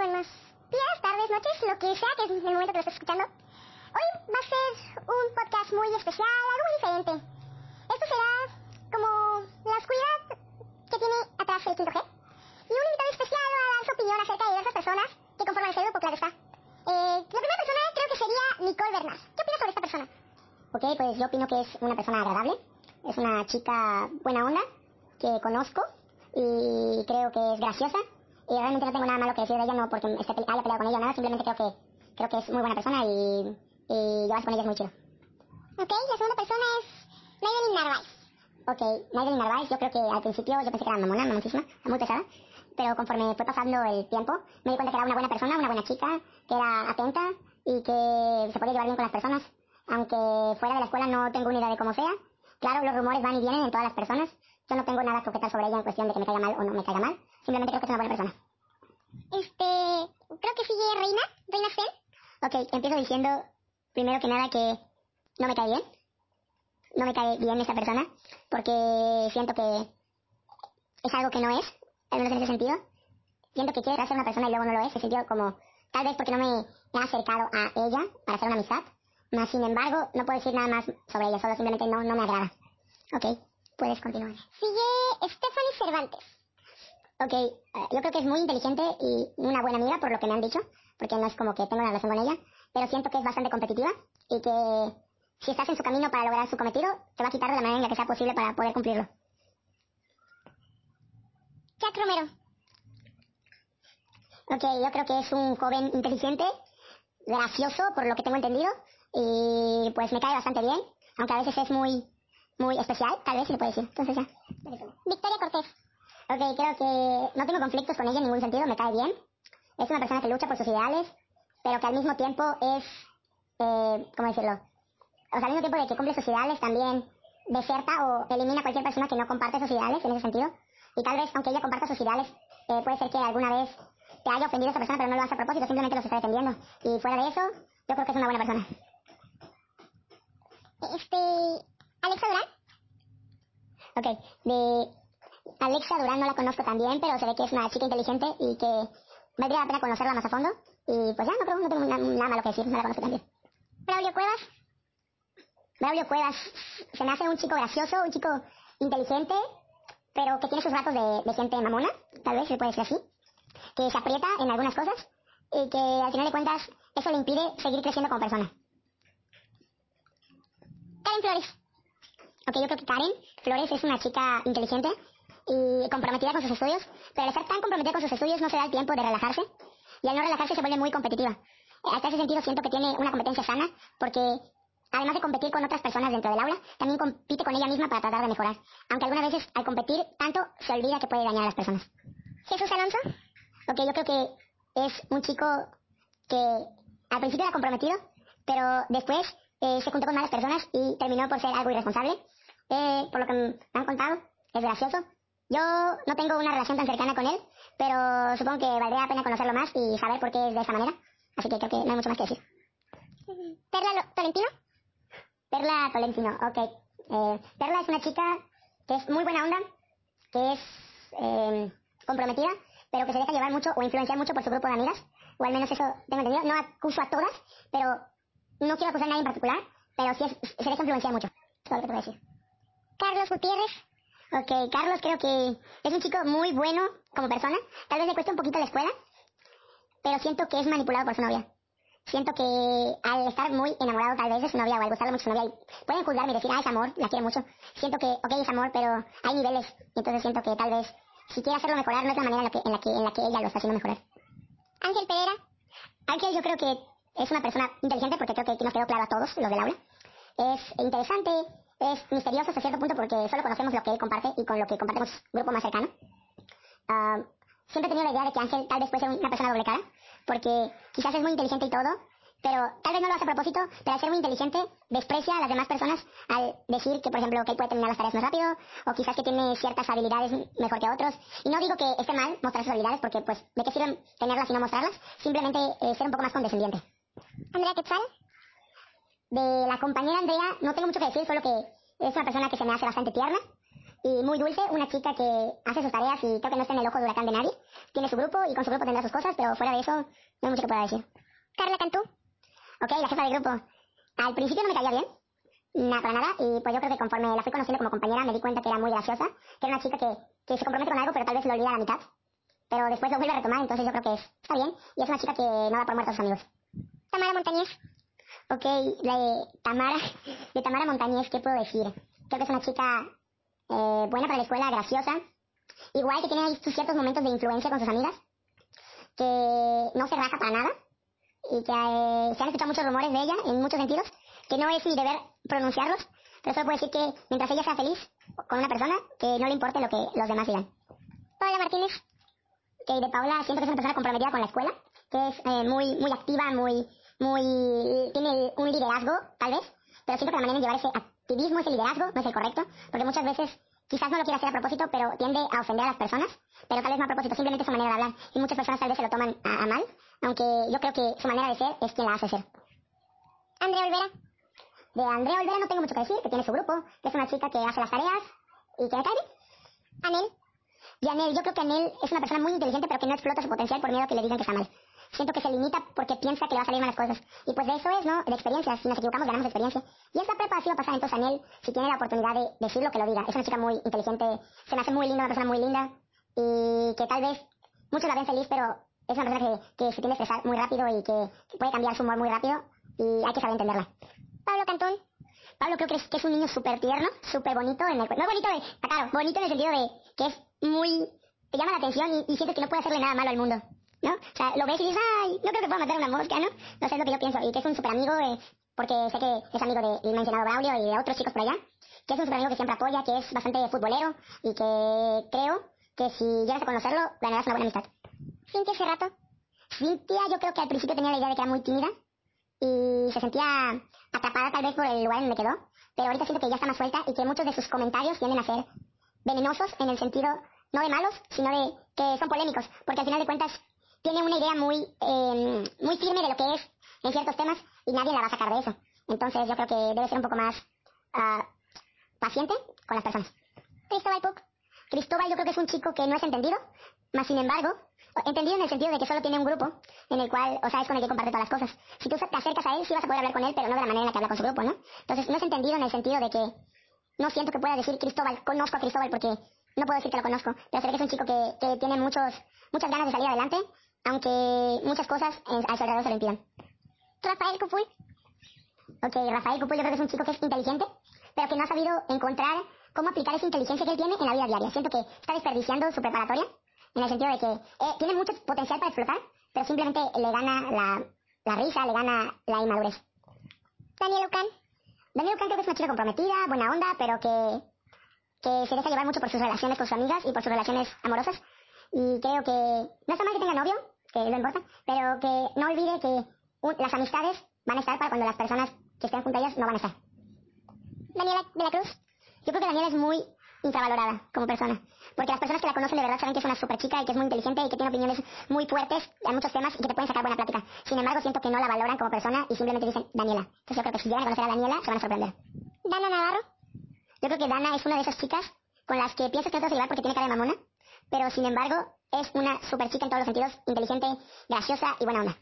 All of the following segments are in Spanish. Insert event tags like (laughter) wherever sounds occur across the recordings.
buenos días, tardes, noches, lo que sea que es el momento que lo estés escuchando. Hoy va a ser un podcast muy especial, algo muy diferente. Esto será como la oscuridad que tiene atrás el 5G. Y un invitado especial va a dar su opinión acerca de diversas personas que conforman el cerebro, claro está. Eh, la primera persona creo que sería Nicole Bernard. ¿Qué opinas sobre esta persona? Ok, pues yo opino que es una persona agradable, es una chica buena onda, que conozco y creo que es graciosa y realmente no tengo nada malo que decir de ella, no porque esté haya peleado con ella o nada, simplemente creo que creo que es muy buena persona y, y llevarse con ella es muy chido. Ok, la segunda persona es Maybelline Narváez. Ok, Maybelline Narváez, yo creo que al principio yo pensé que era mamona, mamoncísima, muy pesada, pero conforme fue pasando el tiempo, me di cuenta que era una buena persona, una buena chica, que era atenta y que se podía llevar bien con las personas. Aunque fuera de la escuela no tengo una idea de cómo sea. Claro, los rumores van y vienen en todas las personas. Yo no tengo nada que objetar sobre ella en cuestión de que me caiga mal o no me caiga mal. Simplemente creo que es una buena persona. Este, creo que sigue Reina, Reina Fel. Ok, empiezo diciendo, primero que nada, que no me cae bien. No me cae bien esa persona, porque siento que es algo que no es, al menos en ese sentido. Siento que quiere ser una persona y luego no lo es, he sentido como, tal vez porque no me he acercado a ella para hacer una amistad. Más sin embargo, no puedo decir nada más sobre ella, solo simplemente no, no me agrada. Ok, puedes continuar. Sigue Stephanie Cervantes. Ok, eh, yo creo que es muy inteligente y una buena amiga por lo que me han dicho, porque no es como que tengo una relación con ella, pero siento que es bastante competitiva y que si estás en su camino para lograr su cometido, te va a quitar de la manera en la que sea posible para poder cumplirlo. Jack Romero. Ok, yo creo que es un joven inteligente, gracioso por lo que tengo entendido, y pues me cae bastante bien, aunque a veces es muy, muy especial, tal vez se puede decir. Entonces ya. Victoria Cortés. Ok, creo que no tengo conflictos con ella en ningún sentido, me cae bien. Es una persona que lucha por sus ideales, pero que al mismo tiempo es, eh, ¿cómo decirlo? O sea, al mismo tiempo de que cumple sus ideales, también deserta o elimina a cualquier persona que no comparte sus ideales en ese sentido. Y tal vez, aunque ella comparta sus ideales, eh, puede ser que alguna vez te haya ofendido a esa persona, pero no lo hace a propósito, simplemente los está defendiendo. Y fuera de eso, yo creo que es una buena persona. Este, Alexa Durán. Ok, de Alexa Durán no la conozco tan bien, pero se ve que es una chica inteligente y que valdría la pena conocerla más a fondo. Y pues ya, no creo, no tengo nada, nada malo que decir, no la conozco tan bien. Braulio Cuevas. Braulio Cuevas se me hace un chico gracioso, un chico inteligente, pero que tiene sus ratos de, de gente mamona, tal vez se puede decir así, que se aprieta en algunas cosas y que al final de cuentas eso le impide seguir creciendo como persona. Karen Flores. Ok, yo creo que Karen Flores es una chica inteligente y comprometida con sus estudios, pero al estar tan comprometida con sus estudios no se da el tiempo de relajarse y al no relajarse se vuelve muy competitiva. Hasta ese sentido siento que tiene una competencia sana porque además de competir con otras personas dentro del aula, también compite con ella misma para tratar de mejorar. Aunque algunas veces al competir tanto se olvida que puede dañar a las personas. Jesús Alonso. Ok, yo creo que es un chico que al principio era comprometido, pero después eh, se juntó con malas personas y terminó por ser algo irresponsable. Eh, por lo que me han contado, es gracioso. Yo no tengo una relación tan cercana con él, pero supongo que valdría la pena conocerlo más y saber por qué es de esa manera. Así que creo que no hay mucho más que decir. Perla Tolentino. Perla Tolentino, ok. Eh, Perla es una chica que es muy buena onda, que es eh, comprometida, pero que se deja llevar mucho o influenciar mucho por su grupo de amigas, o al menos eso tengo entendido. No acuso a todas, pero no quiero acusar a nadie en particular, pero sí es- se deja influenciar mucho. Todo lo que a decir. Carlos Gutiérrez. Ok, Carlos creo que es un chico muy bueno como persona. Tal vez le cueste un poquito la escuela, pero siento que es manipulado por su novia. Siento que al estar muy enamorado tal vez de su novia o al gustarle mucho su novia, y pueden juzgarme y decir, ah, es amor, la quiere mucho. Siento que, ok, es amor, pero hay niveles. Entonces siento que tal vez, si quiere hacerlo mejorar, no es la manera en la que, en la que, en la que ella lo está haciendo mejorar. Ángel Pereira. Ángel yo creo que es una persona inteligente porque creo que aquí nos quedó claro a todos, los del aula. Es interesante, es misterioso hasta cierto punto porque solo conocemos lo que él comparte y con lo que comparte con grupo más cercano. Ah, siempre he tenido la idea de que Ángel tal vez puede ser una persona doble cara, porque quizás es muy inteligente y todo, pero tal vez no lo hace a propósito, pero al ser muy inteligente desprecia a las demás personas al decir que, por ejemplo, que él puede terminar las tareas más rápido, o quizás que tiene ciertas habilidades mejor que otros. Y no digo que esté mal mostrar sus habilidades, porque pues, ¿de qué sirven tenerlas y no mostrarlas? Simplemente eh, ser un poco más condescendiente. Andrea Quetzal. De la compañera Andrea, no tengo mucho que decir, solo que es una persona que se me hace bastante tierna, y muy dulce, una chica que hace sus tareas y creo que no está en el ojo de huracán de nadie. Tiene su grupo y con su grupo tendrá sus cosas, pero fuera de eso, no hay mucho que pueda decir. Carla Cantú. Ok, la jefa del grupo. Al principio no me caía bien, nada para nada, y pues yo creo que conforme la fui conociendo como compañera me di cuenta que era muy graciosa, que era una chica que, que se compromete con algo pero tal vez lo olvida a la mitad. Pero después lo vuelve a retomar, entonces yo creo que está bien, y es una chica que no da por muertos a sus amigos. Tamara Montañez. Ok, de Tamara, de Tamara Montañez, ¿qué puedo decir? Creo que es una chica eh, buena para la escuela, graciosa, igual que tiene sus ciertos momentos de influencia con sus amigas, que no se raja para nada, y que eh, se han escuchado muchos rumores de ella en muchos sentidos, que no es mi deber pronunciarlos, pero solo puedo decir que mientras ella sea feliz con una persona, que no le importe lo que los demás digan. Paula Martínez. Que de Paula siento que es una persona comprometida con la escuela, que es eh, muy, muy activa, muy, muy, tiene un liderazgo, tal vez, pero siento que la manera de llevar ese activismo, ese liderazgo, no es el correcto, porque muchas veces quizás no lo quiere hacer a propósito, pero tiende a ofender a las personas, pero tal vez no a propósito, simplemente su manera de hablar, y muchas personas tal vez se lo toman a, mal, aunque yo creo que su manera de ser es quien la hace ser. Andrea Olvera. De Andrea Olvera no tengo mucho que decir, que tiene su grupo, que es una chica que hace las tareas y que me cae. Anel. Y Anel, yo creo que Anel es una persona muy inteligente, pero que no explota su potencial por miedo a que le digan que está mal. Siento que se limita porque piensa que le va a salir mal las cosas. Y pues de eso es, ¿no? De experiencia. Si nos equivocamos, ganamos experiencia. Y esta prepa así va a pasar. Entonces, Anel, si tiene la oportunidad de decirlo, que lo diga. Es una chica muy inteligente, se me hace muy linda, una persona muy linda. Y que tal vez muchos la ven feliz, pero es una persona que, se tiende a estresar muy rápido y que, puede cambiar su humor muy rápido. Y hay que saber entenderla. Pablo Cantón. Pablo creo que es, un niño súper tierno, súper bonito en el... No bonito de... Claro, bonito en el sentido de que es muy... Te llama la atención y, y sientes que no puede hacerle nada malo al mundo. ¿No? O sea, lo ves y dices, ay, no creo que pueda matar una mosca, ¿no? No sé, lo que yo pienso. Y que es un súper amigo, porque sé que es amigo de, el mencionado Braulio y de otros chicos por allá. Que es un súper amigo que siempre apoya, que es bastante futbolero y que creo que si llegas a conocerlo, ganarás una buena amistad. Cintia Cerrato. Cintia, yo creo que al principio tenía la idea de que era muy tímida y se sentía atrapada tal vez por el lugar donde quedó, pero ahorita siento que ya está más suelta y que muchos de sus comentarios tienden a ser venenosos en el sentido no de malos, sino de que son polémicos, porque al final de cuentas tiene una idea muy, eh, muy firme de lo que es en ciertos temas y nadie la va a sacar de eso. Entonces yo creo que debe ser un poco más ah, paciente con las personas. Cristóbal Puc. Cristóbal yo creo que es un chico que no es entendido, más sin embargo, entendido en el sentido de que solo tiene un grupo en el cual, o sea, es con el que comparte todas las cosas. Si tú te acercas a él, sí vas a poder hablar con él, pero no de la manera en la que habla con su grupo, ¿no? Entonces, no es entendido en el sentido de que no siento que pueda decir Cristóbal, conozco a Cristóbal porque no puedo decir que lo conozco, pero sé que es un chico que, que tiene muchos, muchas ganas de salir adelante, aunque muchas cosas a su alrededor se lo impidan. Rafael Cupul. Ok, Rafael Cupul yo creo que es un chico que es inteligente, pero que no ha sabido encontrar cómo aplicar esa inteligencia que él tiene en la vida diaria. Siento que está desperdiciando su preparatoria, en el sentido de que eh, tiene mucho potencial para explotar, pero simplemente le gana la, la risa, le gana la inmadurez. Daniel Ucan. Daniel Ucan creo que es una chica comprometida, buena onda, pero que, que se deja llevar mucho por sus relaciones con sus amigas y por sus relaciones amorosas. Y creo que no está mal que tenga novio, que no importa, pero que no olvide que un- las amistades van a estar para cuando las personas que estén junto a ellas no van a estar. Daniela de la Cruz. Yo creo que Daniela es muy infravalorada como persona. Porque las personas que la conocen de verdad saben que es una super chica y que es muy inteligente y que tiene opiniones muy fuertes en muchos temas y que te pueden sacar buena plática. Sin embargo, siento que no la valoran como persona y simplemente dicen Daniela. Entonces yo creo que si llegan a conocer a Daniela, se van a sorprender. Dana Navarro. Yo creo que Dana es una de esas chicas con las que piensas que no te vas a llevar porque tiene cara de mamona, pero sin embargo es una super chica en todos los sentidos, inteligente, graciosa y buena onda.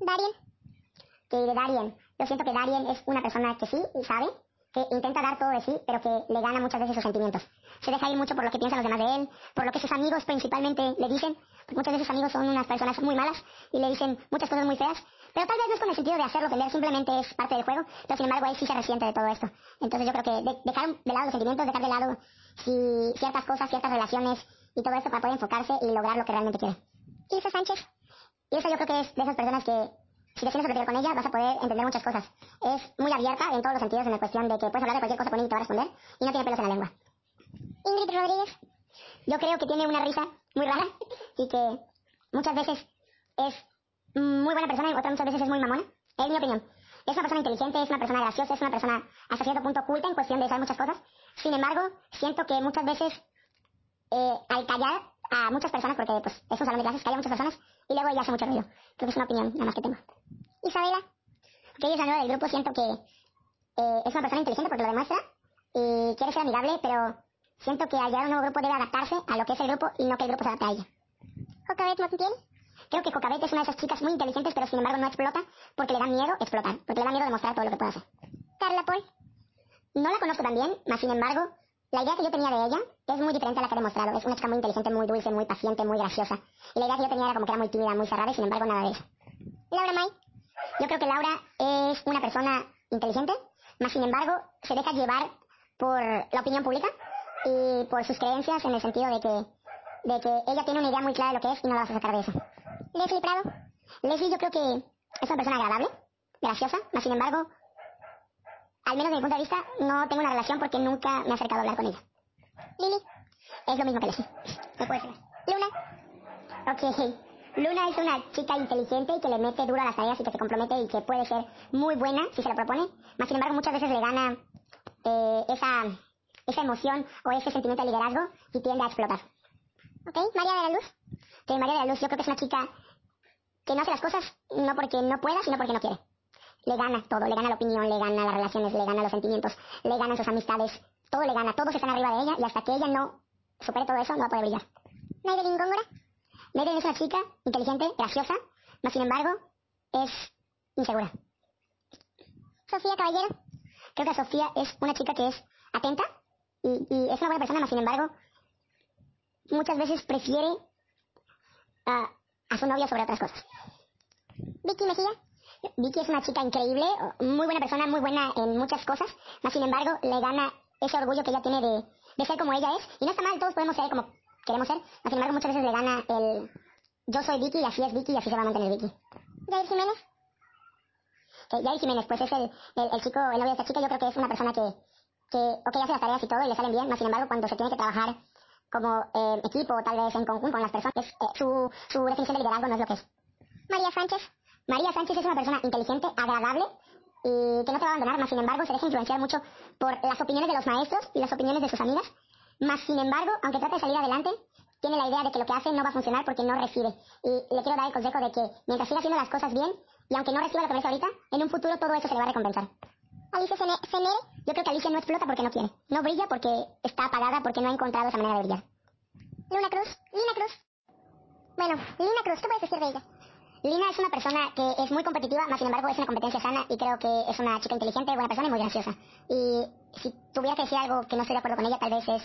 Darien. Que de Darien, yo siento que Darien es una persona que sí sabe, que intenta dar todo de sí, pero que le gana muchas veces sus sentimientos. Se deja ir mucho por lo que piensan los demás de él, por lo que sus amigos principalmente le dicen, porque muchas veces sus amigos son unas personas muy malas y le dicen muchas cosas muy feas, pero tal vez no es con el sentido de hacerlo ofender, simplemente es parte del juego, pero sin embargo él sí se resiente de todo esto. Entonces yo creo que de- dejar de lado los sentimientos, dejar de lado si ciertas cosas, ciertas relaciones y todo esto para poder enfocarse y lograr lo que realmente quiere. Ilse Sánchez. Eso yo creo que es de esas personas que, si te sientes platicar con ella, vas a poder entender muchas cosas. Es muy abierta en todos los sentidos, en la cuestión de que puedes hablar de cualquier cosa con ella y te va a responder, y no tiene pelos en la lengua. Ingrid Rodríguez. Yo creo que tiene una risa muy rara, (laughs) y que muchas veces es muy buena persona y otras muchas veces es muy mamona. Es mi opinión. Es una persona inteligente, es una persona graciosa, es una persona hasta cierto punto culta en cuestión de saber muchas cosas. Sin embargo, siento que muchas veces, eh, al callar a muchas personas, porque pues es un salón de clases, calla a muchas personas, y luego ella hace mucho ruido. Creo que es una opinión nada más que tengo. Isabela. que ella es la nueva del grupo, siento que eh, es una persona inteligente porque lo demuestra y quiere ser amigable, pero Siento que al llegar a un nuevo grupo debe adaptarse a lo que es el grupo y no que el grupo se adapte a ella. Jocabet Montiel. Creo que Jocabet es una de esas chicas muy inteligentes, pero sin embargo no explota porque le da miedo explotar, porque le da miedo demostrar todo lo que puede hacer. Carla Paul. No la conozco tan bien, más sin embargo, la idea que yo tenía de ella es muy diferente a la que ha demostrado. Es una chica muy inteligente, muy dulce, muy paciente, muy graciosa. Y la idea que yo tenía era como que era muy tímida, muy cerrada, y sin embargo nada de eso. Laura May. Yo creo que Laura es una persona inteligente, más sin embargo se deja llevar por la opinión pública y por sus creencias en el sentido de que, de que ella tiene una idea muy clara de lo que es y no la vas a sacar de eso. Leslie Prado. Leslie yo creo que es una persona agradable, graciosa, más sin embargo, al menos desde mi punto de vista, no tengo una relación porque nunca me he acercado a hablar con ella. Lily. Es lo mismo que Leslie. No puede ser. Luna. Ok. Luna es una chica inteligente y que le mete duro a las tareas y que se compromete y que puede ser muy buena si se lo propone. Más sin embargo, muchas veces le gana eh, esa, esa emoción o ese sentimiento de liderazgo y tiende a explotar. Ok. María de la Luz. Que María de la Luz yo creo que es una chica que no hace las cosas no porque no pueda, sino porque no quiere. Le gana todo, le gana la opinión, le gana las relaciones, le gana los sentimientos, le ganan sus amistades, todo le gana, todos están arriba de ella y hasta que ella no supere todo eso no va a poder brillar. Maybelline Góngora. Maybelline es una chica inteligente, graciosa, mas sin embargo es insegura. Sofía Caballero. Creo que Sofía es una chica que es atenta y, y es una buena persona, mas sin embargo muchas veces prefiere a, a su novio sobre otras cosas. Vicky Mejía. Vicky es una chica increíble, muy buena persona, muy buena en muchas cosas, mas sin embargo le gana ese orgullo que ella tiene de, de ser como ella es. Y no está mal, todos podemos ser como queremos ser, mas sin embargo muchas veces le gana el yo soy Vicky y así es Vicky y así se va a mantener Vicky. Jair Jiménez. Que Jair Jiménez, pues es el, el, chico, el novio de esta chica, yo creo que es una persona que, que ok, hace las tareas y todo y le salen bien, mas sin embargo cuando se tiene que trabajar como eh, equipo tal vez en conjunto con las personas, eh, su, su definición de liderazgo no es lo que es. María Sánchez. María Sánchez es una persona inteligente, agradable y que no te va a abandonar, más sin embargo se deja influenciar mucho por las opiniones de los maestros y las opiniones de sus amigas, más sin embargo, aunque trate de salir adelante, tiene la idea de que lo que hace no va a funcionar porque no recibe. Y le quiero dar el consejo de que mientras siga haciendo las cosas bien, y aunque no reciba lo que merece ahorita, en un futuro todo eso se le va a recompensar. Alicia Fenel. Yo creo que Alicia no explota porque no quiere. No brilla porque está apagada porque no ha encontrado esa manera de brillar. Luna Cruz. Lina Cruz. Bueno, Lina Cruz, ¿qué puedes decir de ella? Lina es una persona que es muy competitiva, más sin embargo es una competencia sana y creo que es una chica inteligente, buena persona y muy graciosa. Y si tuviera que decir algo que no estoy de acuerdo con ella, tal vez es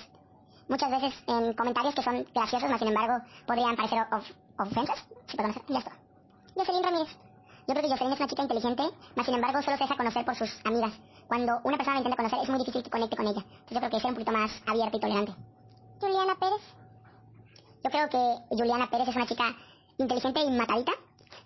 muchas veces en comentarios que son graciosos, más sin embargo podrían parecer of ofensas. Si hacer, ya está. Jocelyn Ramírez. Yo creo que Jocelyn es una chica inteligente, más sin embargo solo se deja conocer por sus amigas. Cuando una persona la intenta conocer es muy difícil que conecte con ella. Entonces yo creo que es un poquito más abierto y tolerante. Juliana Pérez. Yo creo que Juliana Pérez es una chica inteligente y matadita.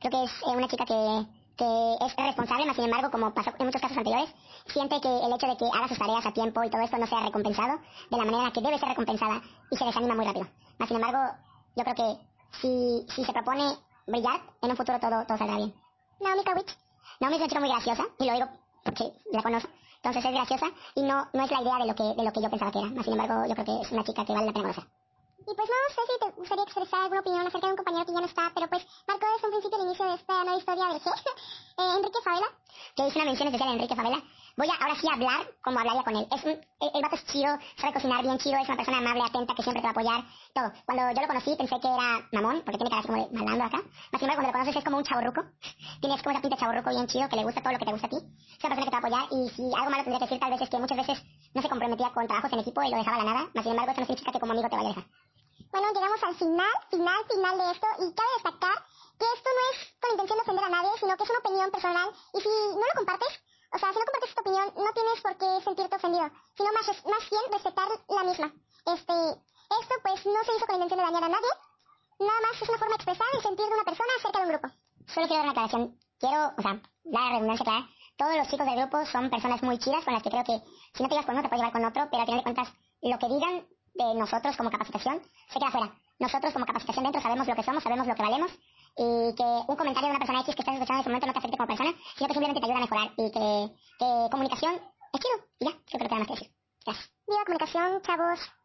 Creo que es eh, una chica que, que es responsable, más sin embargo, como pasó en muchos casos anteriores, siente que el hecho de que haga sus tareas a tiempo y todo esto no sea recompensado de la manera que debe ser recompensada y se desanima muy rápido. Más sin embargo, yo creo que si, si se propone brillar, en un futuro todo, todo saldrá bien. Naomi Kawich. Naomi es una chica muy graciosa, y lo digo porque la conozco. Entonces es graciosa y no, no es la idea de lo, que, de lo que yo pensaba que era. Más sin embargo, yo creo que es una chica que vale la pena conocer. Y pues no sé si te gustaría expresar alguna opinión acerca de un compañero que ya no está, pero pues marcó desde un principio el inicio de esta nueva historia del G. (laughs) eh, Enrique Favela. Que hice una mención especial a Enrique Favela. Voy a ahora sí a hablar como hablaría con él. Es un, el, el vato es chido, sabe cocinar bien chido, es una persona amable, atenta, que siempre te va a apoyar, todo. Cuando yo lo conocí pensé que era mamón, porque tiene cara como de malandro acá. Más sin embargo, cuando lo conoces es como un chaborruco. (laughs) Tienes como esa pinta de chaborruco bien chido, que le gusta todo lo que te gusta a ti. Es una persona que te va a apoyar y si algo malo tendría que decir tal vez es que muchas veces no se comprometía con trabajos en equipo y lo dejaba a la nada. Más sin embargo, eso no significa que como amigo te vaya. Bueno, llegamos al final, final, final de esto y cabe destacar que esto no es con intención de ofender a nadie, sino que es una opinión personal y si no lo compartes, o sea, si no compartes esta opinión, no tienes por qué sentirte ofendido, sino más, más bien respetar la misma. Este, esto pues no se hizo con intención de dañar a nadie, nada más es una forma de expresar el sentir de una persona acerca de un grupo. Solo quiero dar una aclaración. Quiero, o sea, dar la redundancia clara. Todos los chicos del grupo son personas muy chidas con las que creo que si no te llevas con uno te puedes llevar con otro, pero al final de cuentas lo que digan de nosotros como capacitación se queda fuera. Nosotros como capacitación dentro sabemos lo que somos, sabemos lo que valemos y que un comentario de una persona X que estás escuchando en ese momento no te afecte como persona, sino que simplemente te ayuda a mejorar y que, que comunicación es chido. Y ya, creo que nada más que decir. Gracias. Viva comunicación, chavos.